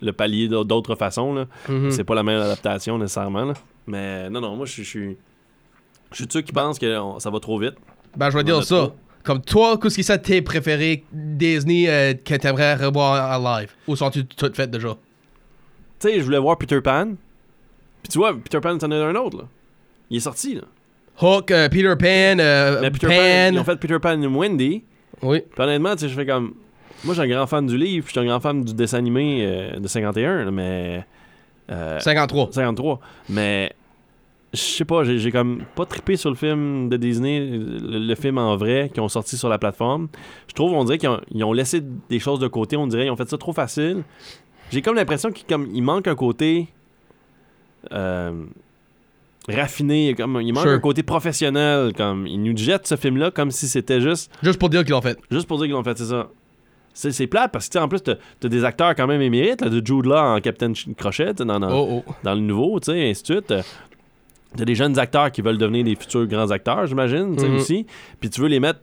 le pallier d'au- d'autres façons. Mhm. C'est pas la même adaptation nécessairement. là. Mais non, non, moi, je suis- je suis. De ceux qui pensent que on- ça va trop vite. Ben, je vais dire ça. trop. Comme toi, qu'est-ce qui sont tes préférés Disney euh, que t'aimerais revoir en live? Ou sont-tu toutes faites déjà? Tu sais, je voulais voir Peter Pan. Puis tu vois, Peter Pan, c'en est un autre. Là. Il est sorti. Là. Hook, euh, Peter Pan, euh, Peter Pan, Pan. ils ont fait Peter Pan et Wendy. Oui. Puis honnêtement, tu sais, je fais comme. Moi, je suis un grand fan du livre, puis je suis un grand fan du dessin animé euh, de 51, là, mais. euh, 53. 53. Mais. Je sais pas, j'ai j'ai comme pas trippé sur le film de Disney, le, le film en vrai, qui ont sorti sur la plateforme. Je trouve, on dirait qu'ils ont, ils ont laissé des choses de côté, on dirait, ils ont fait ça trop facile. J'ai comme l'impression qu'il il manque un côté. euh, raffiné, comme, il manque Sure. un côté professionnel. Comme, ils nous jettent ce film-là comme si c'était juste Juste pour dire qu'ils l'ont fait. Juste pour dire qu'ils l'ont fait, c'est ça. C'est, c'est plate parce que, en plus, t'as, t'as des acteurs quand même émérites, là, de Jude Law en Captain Ch- Crochet, dans, dans, Oh, oh. dans le nouveau, tu sais, ainsi de suite. Euh, T'as des jeunes acteurs qui veulent devenir des futurs grands acteurs, j'imagine, tu sais, Mhm. aussi. Puis tu veux les mettre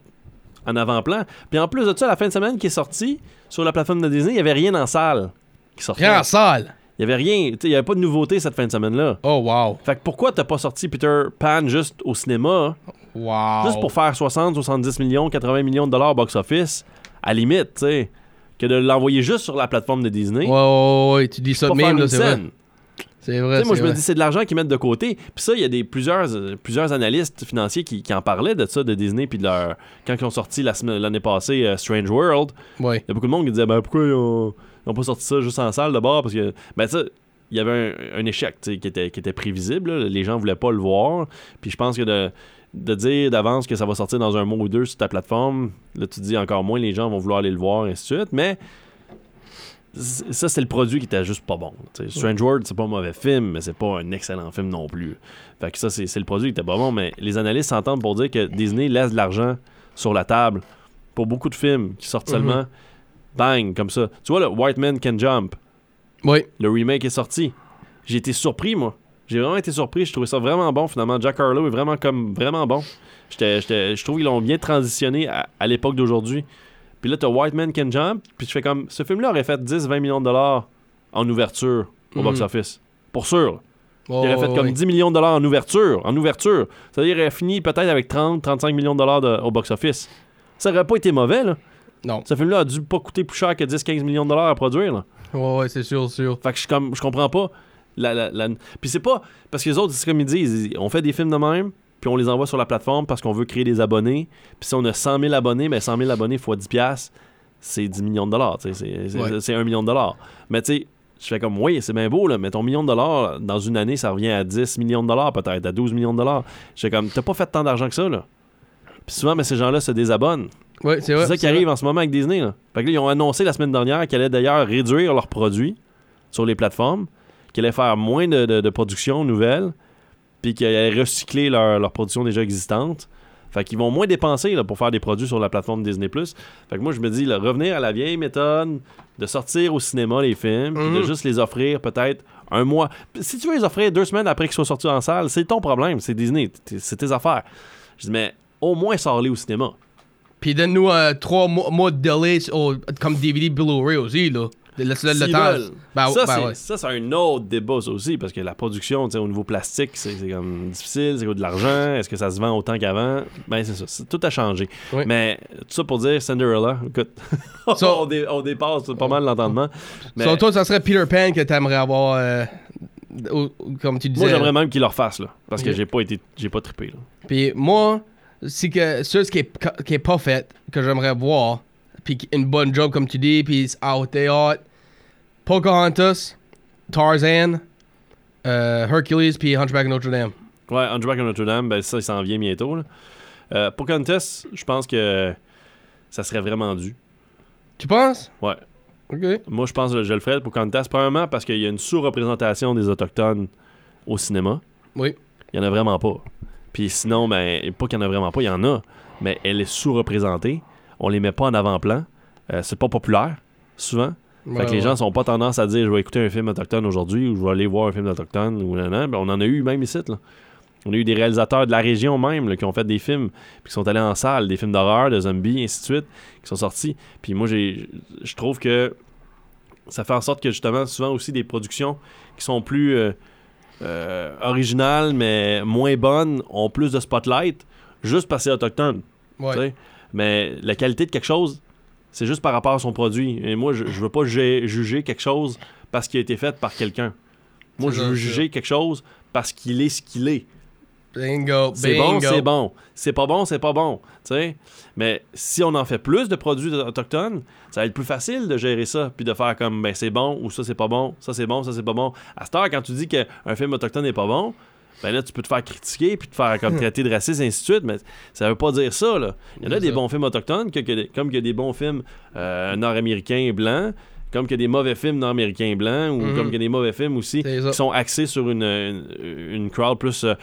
en avant-plan. Puis en plus de ça, la fin de semaine qui est sortie sur la plateforme de Disney, il n'y avait rien en salle qui sortait. Rien en salle. Il n'y avait rien, il avait pas de nouveauté cette fin de semaine-là. Oh, wow. Fait que pourquoi t'as pas sorti Peter Pan juste au cinéma? Wow. Juste pour faire 60, 70 millions, 80 millions de dollars box-office, à limite, tu sais, que de l'envoyer juste sur la plateforme de Disney. Ouais, ouais, ouais, tu dis ça de même, là, c'est vrai. C'est Tu vrai. sais, moi, je me dis, c'est de l'argent qu'ils mettent de côté. Puis ça, il y a des, plusieurs, euh, plusieurs analystes financiers qui, qui en parlaient de ça, de Disney, puis de leur. Quand ils ont sorti la l'année passée euh, Strange World, Ouais. il y a beaucoup de monde qui disait, ben pourquoi ils ont, ils ont pas sorti ça juste en salle de bord Parce que, ben ça, il y avait un, un échec tu qui était, qui était prévisible. là. Les gens voulaient pas le voir. Puis je pense que de, de dire d'avance que ça va sortir dans un mois ou deux sur ta plateforme, là, tu te dis encore moins, les gens vont vouloir aller le voir, et ainsi de suite. Mais ça, c'est le produit qui était juste pas bon. tu. Strange World, c'est pas un mauvais film, mais c'est pas un excellent film non plus. Fait que ça, c'est le produit qui était pas bon. Mais les analystes s'entendent pour dire que Disney laisse de l'argent sur la table pour beaucoup de films qui sortent Mhm. seulement bang, comme ça. Tu vois, le White Man Can Jump, Oui. le remake est sorti. J'ai été surpris, moi. J'ai vraiment été surpris. Je trouvais ça vraiment bon, finalement. Jack Harlow est vraiment comme vraiment bon. J'étais- j'étais- Je trouve qu'ils l'ont bien transitionné à, à l'époque d'aujourd'hui. Puis là, t'as White Man Can Jump. Puis je fais comme. Ce film-là aurait fait 10-20 millions de dollars en ouverture au Mhm. box-office. Pour sûr. Oh, Il aurait fait comme ouais. 10 millions de dollars en ouverture. En ouverture. C'est-à-dire qu'il aurait fini peut-être avec 30-35 millions de dollars de- au box-office. Ça aurait pas été mauvais, là. Non. Ce film-là a dû pas coûter plus cher que 10-15 millions de dollars à produire, là. Ouais, ouais, c'est sûr, sûr. Fait que je, comme, je comprends pas. La, la, la- Puis c'est pas. Parce que les autres, c'est comme ils disent, on fait des films de même, puis on les envoie sur la plateforme parce qu'on veut créer des abonnés. Puis si on a 100 000 abonnés, ben 100 000 abonnés fois 10$, piastres, c'est 10 millions de dollars. C'est c'est- Ouais. c'est 1 million de dollars. Mais tu sais, je fais comme, oui, c'est bien beau, là, mais ton million de dollars, dans une année, ça revient à 10 millions de dollars, peut-être, à 12 millions de dollars. Je fais comme, t'as pas fait tant d'argent que ça, là. Puis souvent, mais ces gens-là se désabonnent. Ouais, c'est ça qui arrive vrai. en ce moment avec Disney. Là. Fait que là, ils ont annoncé la semaine dernière qu'ils allaient d'ailleurs réduire leurs produits sur les plateformes, qu'ils allaient faire moins de, de, de production nouvelle, puis qu'ils allaient recycler leur, leur production déjà existante. Fait qu'ils vont moins dépenser là, pour faire des produits sur la plateforme Disney+. Fait que moi, je me dis, là, revenir à la vieille méthode de sortir au cinéma les films, puis de Mhm. juste les offrir peut-être un mois. Si tu veux les offrir deux semaines après qu'ils soient sortis en salle, c'est ton problème, c'est Disney, c'est tes affaires. Je dis, mais au moins sors-les au cinéma. Puis donne-nous euh, trois mois, mois de délai au- comme DVD Blu-ray aussi, là. Laisse-le le temps. Ben, ça, ben c'est, ouais. ça, c'est un autre débat, ça aussi, parce que la production, au niveau plastique, c'est, c'est comme difficile, c'est de l'argent, est-ce que ça se vend autant qu'avant? Ben, c'est ça, c'est- tout a changé. Oui. Mais tout ça pour dire Cinderella, écoute, on, dé- on dépasse pas mal l'entendement. Mais Sur toi, ça serait Peter Pan que t'aimerais avoir, euh, comme tu disais. moi, j'aimerais même qu'ils le refassent, là, parce que j'ai pas été, j'ai pas trippé, là. Puis moi, c'est que ce qui est, qui est pas fait, que j'aimerais voir, puis une bonne job, comme tu dis, puis out there, hot. Pocahontas, Tarzan, euh, Hercules, puis Hunchback of Notre Dame. Ouais, Hunchback of Notre Dame, ben ça, il s'en vient bientôt, là. Euh, Pocahontas, je pense que ça serait vraiment dû. Tu penses? Ouais. Ok. Moi, je pense que je le ferais pour Pocahontas, premièrement parce qu'il y a une sous-représentation des Autochtones au cinéma. Oui. Il y en a vraiment pas. Puis sinon, ben, pas qu'il y en a vraiment pas, il y en a, mais elle est sous-représentée. On les met pas en avant-plan. Euh, c'est pas populaire, souvent. Fait que les gens sont pas tendance à dire je vais écouter un film autochtone aujourd'hui ou je vais aller voir un film autochtone ou nan. Ben, on en a eu même ici. Là. On a eu des réalisateurs de la région même là, qui ont fait des films puis qui sont allés en salle, des films d'horreur, de zombies, et ainsi de suite, qui sont sortis. Puis moi, j'ai, je trouve que ça fait en sorte que justement, souvent aussi des productions qui sont plus euh, euh, originales mais moins bonnes ont plus de spotlight juste parce que c'est autochtone. Ouais. Mais la qualité de quelque chose, c'est juste par rapport à son produit. Et moi, je, je veux pas ju- juger quelque chose parce qu'il a été fait par quelqu'un. Moi, je veux juger quelque chose parce qu'il est ce qu'il est. Bingo, C'est bon, bingo. c'est bon. C'est pas bon, c'est pas bon. Mais si on en fait plus de produits autochtones, ça va être plus facile de gérer ça, puis de faire comme ben c'est bon ou ça c'est pas bon, ça c'est bon, ça c'est pas bon. À cette heure, quand tu dis qu'un film autochtone n'est pas bon, ben là tu peux te faire critiquer puis te faire comme traiter de raciste et ainsi de suite, mais ça veut pas dire ça là. Il y en a des bons films autochtones que- que- comme qu'il y a des bons films euh, nord-américains blancs. Comme qu'il y a des mauvais films nord-américains blancs, ou Mhm. comme qu'il y a des mauvais films aussi qui sont axés sur une, une, une crowd plus euh,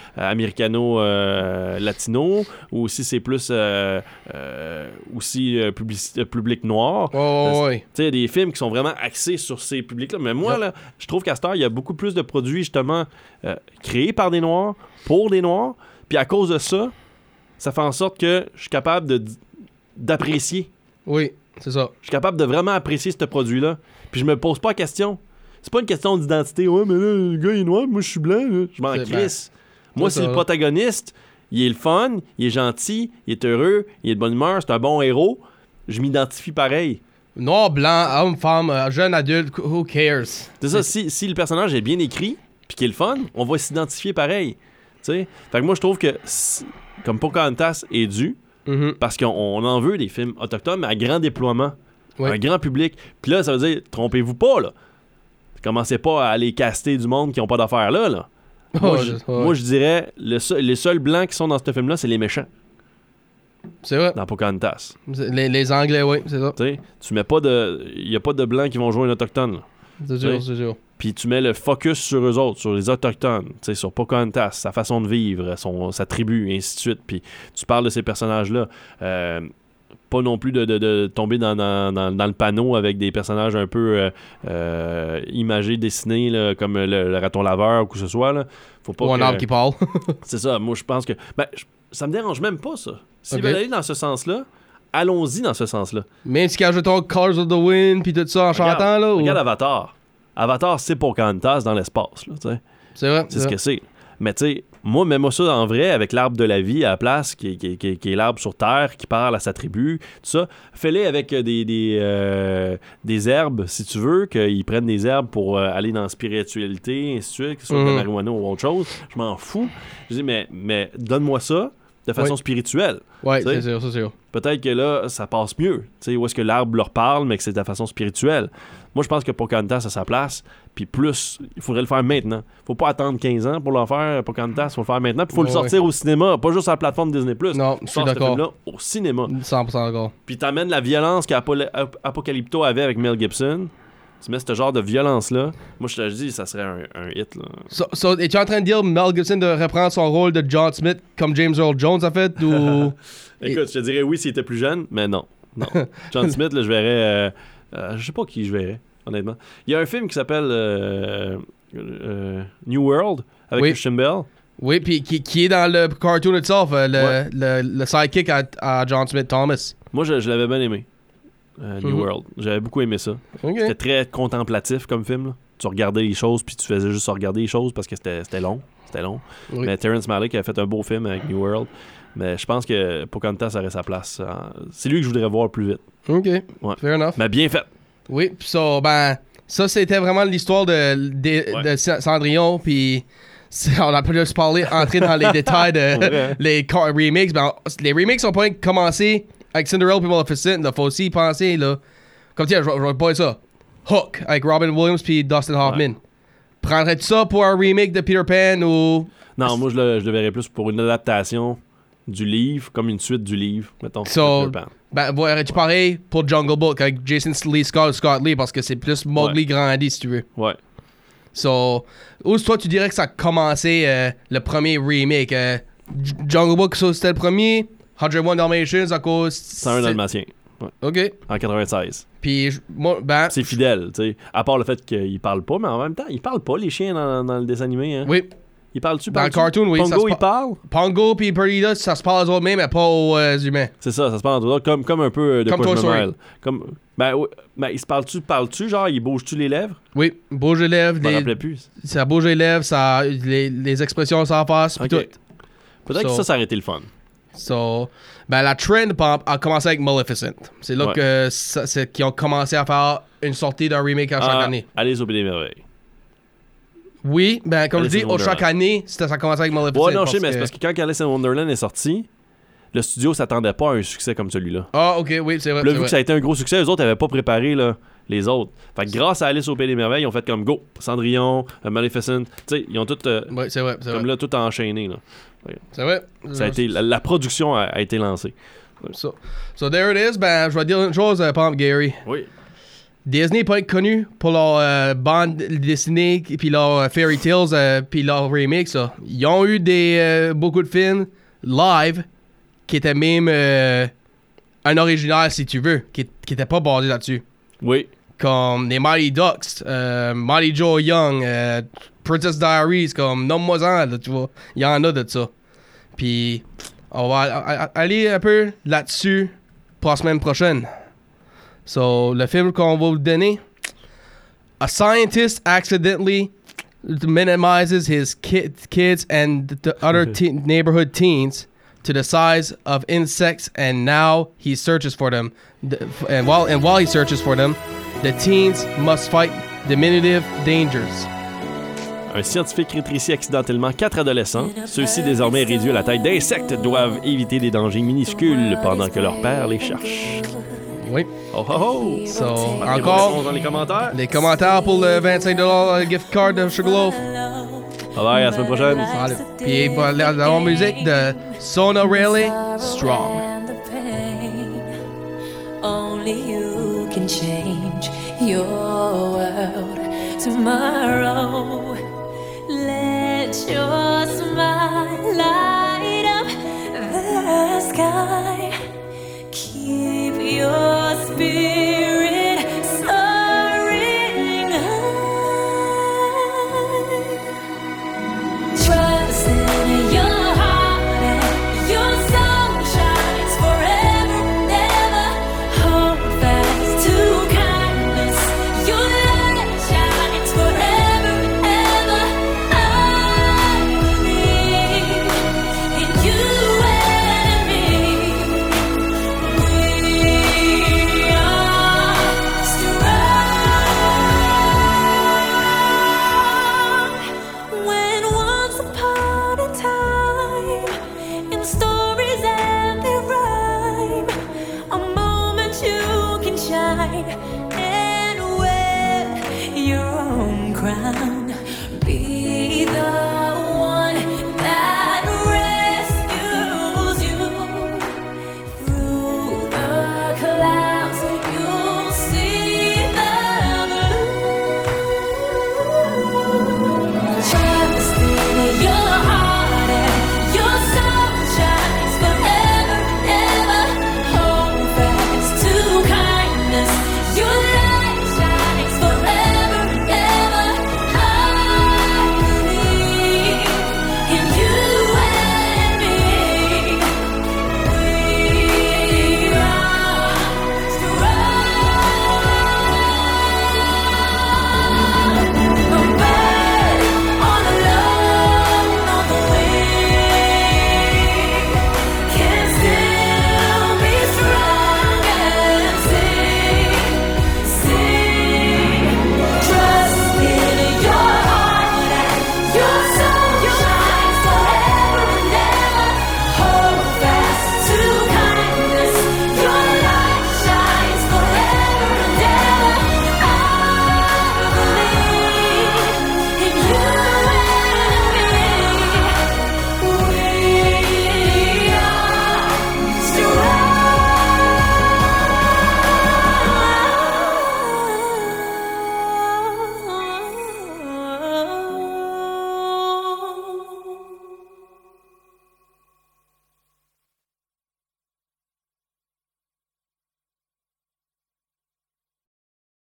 américano-latino, ou aussi c'est plus euh, euh, aussi euh, euh, public noir. Ouais, ouais, il y a des films qui sont vraiment axés sur ces publics-là. Mais moi, Yep. là, je trouve qu'à cette heure, il y a beaucoup plus de produits, justement, euh, créés par des Noirs, pour des Noirs. Puis à cause de ça, ça fait en sorte que je suis capable de- d'apprécier. Oui, c'est ça. Je suis capable de vraiment apprécier ce produit-là. Puis je me pose pas la question. C'est pas une question d'identité. Ouais, mais là, le gars il est noir, moi je suis blanc. là. Je m'en crisse. Moi, c'est le protagoniste. Il est le fun, il est gentil, il est heureux, il est de bonne humeur, c'est un bon héros. Je m'identifie pareil. Noir, blanc, homme, femme, euh, jeune, adulte, who cares? C'est ça, si, si le personnage est bien écrit, puis qu'il est le fun, on va s'identifier pareil. Tu sais? Fait que moi, je trouve que, comme Pocahontas est dû, Mhm. parce qu'on on en veut des films autochtones, mais à grand déploiement, Oui. un grand public. Puis là, ça veut dire, trompez-vous pas, là. Commencez pas à aller caster du monde qui ont pas d'affaires là, là. Moi, je, je- ouais. moi, je dirais, le seul- les seuls blancs qui sont dans ce film-là, c'est les méchants, C'est vrai. dans Pocahontas. Les, les Anglais, oui, c'est ça. Tu mets pas de... Il y a pas de blancs qui vont jouer un autochtone, là. C'est sûr, c'est sûr. puis tu mets le focus sur eux autres, sur les autochtones, sur Pocahontas, sa façon de vivre, son, sa tribu, et ainsi de suite. Puis tu parles de ces personnages-là. Euh, pas non plus de, de- de tomber dans, dans- dans- dans le panneau avec des personnages un peu euh, euh, imagés, dessinés, là, comme le, le raton laveur ou quoi que ce soit. Là. Faut pas Ou un que- arbre qui parle. C'est ça, moi je pense que... Ben, ça me dérange même pas, ça. S'ils Ok. veulent aller dans ce sens-là, allons-y dans ce sens-là. Même si quand je ton Colors of the Wind, puis tout ça en Regarde- chantant, là. ou- Regarde Avatar. Avatar, c'est Pocahontas dans l'espace, là, tu sais. C'est vrai. C'est ce que c'est. Mais tu sais, moi, mets-moi ça en vrai avec l'arbre de la vie à la place, qui, est- qui est- qui est- qui est l'arbre sur terre, qui parle à sa tribu, tout ça. Fais-les avec euh, des, des, euh, des herbes, si tu veux, qu'ils prennent des herbes pour euh, aller dans la spiritualité, ainsi de suite, que ce soit de la Mhm. marijuana ou autre chose. Je m'en fous. Je dis, mais, mais donne-moi ça de façon Oui. spirituelle. Sais. c'est sûr, c'est sûr. Peut-être que là, ça passe mieux. Où est-ce que l'arbre leur parle, mais que c'est de façon spirituelle. Moi, je pense que Pocahontas a sa place. Puis plus, il faudrait le faire maintenant. Faut pas attendre 15 ans pour le faire, Pocahontas. Faut le faire maintenant. Puis faut le sortir au cinéma, pas juste sur la plateforme Disney+. Non, je suis d'accord. au cinéma. 100% d'accord. Puis t'amènes la violence qu'Apocalypto avait avec Mel Gibson. Tu mets ce genre de violence-là. Moi, je te dis, ça serait un, un hit. Là. So, so, es-tu en train de dire Mel Gibson de reprendre son rôle de John Smith comme James Earl Jones a fait ou? Écoute, je te dirais oui s'il était plus jeune, mais non. Non. John Smith, là, je verrais. euh, euh, je sais pas qui je verrais, honnêtement. Il y a un film qui s'appelle euh, euh, New World avec Oui. Christian Bell. Oui, puis qui, qui est dans le cartoon itself, euh, le, Ouais. le, le sidekick à, à John Smith Thomas. Moi, je, je l'avais bien aimé. Euh, New Mhm. World. J'avais beaucoup aimé ça. C'était très contemplatif comme film. là. Tu regardais les choses, puis tu faisais juste regarder les choses parce que c'était long. C'était long. Oui. Mais Terrence Malick a fait un beau film avec New World. Mais je pense que Pocahontas aurait sa place. euh, C'est lui que je voudrais voir plus vite. Ok. Ouais. Fair enough. Mais bien fait. Oui, puis ça, ben, ça c'était vraiment l'histoire de, de, Ouais. de C- Cendrillon, puis on a plus parlé, entrer dans les détails de les remakes. Ben, les remakes ont pas commencé avec Cinderella puis Maleficent, il faut aussi penser, là. Comme tiens, je vais- pas ça. Hook, avec Robin Williams puis Dustin Hoffman. Prendrais-tu ça pour un remake de Peter Pan ou... Non, moi, je le, je le verrais plus pour une adaptation du livre, comme une suite du livre, mettons. So- Peter Pan. Ben, verrais-tu pareil pour Jungle Book avec Jason Lee Scott, Scott Lee, parce que c'est plus Mowgli Ouais. grandi, si tu veux. Ouais. So, où toi tu dirais que ça a commencé euh, le premier remake euh, Jungle Book, ça, c'était le premier? 101 Dalmatians à cause. C'est un c'est- dalmatien. Ok. en 96. Puis, je- moi, ben. C'est fidèle, tu sais. À part le fait qu'ils parlent pas, mais en même temps, ils parlent pas, les chiens, dans, dans le dessin animé. Hein. Oui. Ils parlent-tu? Dans le parlent-tu? cartoon, oui, ça Pongo, il pa- parle? Pongo puis Perdita, ça se passe aux autres mais pas aux euh, humains. C'est ça, ça se passe entre autres, comme, comme un peu euh, de Comme quoi Toy je me Story. mêle. Comme, ben, oui, ben, ils se parlent-tu, parlent-tu, genre, ils bougent-tu les lèvres? Oui, bouge les lèvres, Je me les- rappelais plus. ça bouge les lèvres, ça, les, les expressions s'en passent, puis Ok. tout. Peut-être que So- ça, ça aurait été le fun. So, ben, la trend a commencé avec Maleficent. C'est là Ouais. que c'est qu'ils ont commencé à faire une sortie d'un remake à chaque Ah, année. Alice au des Merveilles. Oui, ben comme Alice je dis, au chaque année, ça a commencé avec Maleficent. Ouais, non, je sais, mais que- c'est parce que quand Alice in Wonderland est sorti, le studio s'attendait pas à un succès comme celui-là. Ah, ok, oui, c'est vrai. Là, vu vrai. que ça a été un gros succès, les autres n'avaient pas préparé là, les autres. Fait que grâce à Alice au Pays des Merveilles, ils ont fait comme Go, Cendrillon, euh, Maleficent. Tu sais, ils ont tout, euh, Ouais, c'est vrai, c'est comme vrai. là, tout enchaîné. Là. C'est vrai. Ça a été, la, la production a, a été lancée. So, so there it is. Ben, je vais dire une chose, euh, exemple, Gary. Oui. Disney n'est pas connu pour leur euh, bande dessinée, puis leur euh, fairy tales, euh, puis leur remake, ça. Ils ont eu des, beaucoup de films live qui étaient même un original, si tu veux, qui n'étaient pas basés là-dessus. Oui. Comme les Mighty Ducks, euh, Mighty Joe Young, euh, Princess Diaries, comme nomme-moi-en, là, tu vois. Il y en a de ça. Puis, on va a- a- aller un peu là-dessus pour la semaine prochaine. So, le film qu'on va vous donner, A scientist accidentally minimizes his ki- kids and the other teen neighborhood teens to the size of insects, and now he searches for them. And while and while he searches for them, the teens must fight diminutive dangers. Un scientifique rétrécit accidentellement quatre adolescents. Ceux-ci, désormais réduits à la taille d'insectes, doivent éviter des dangers minuscules pendant que leur père les cherche. Oui. Oh oh oh! So, encore dans les commentaires. les commentaires pour le 25$ gift card de Sugarloaf. Bye bye, à la semaine prochaine. Salut. Puis la, la musique de Sona Rayleigh, Strong. Only you can change your world tomorrow. Let your smile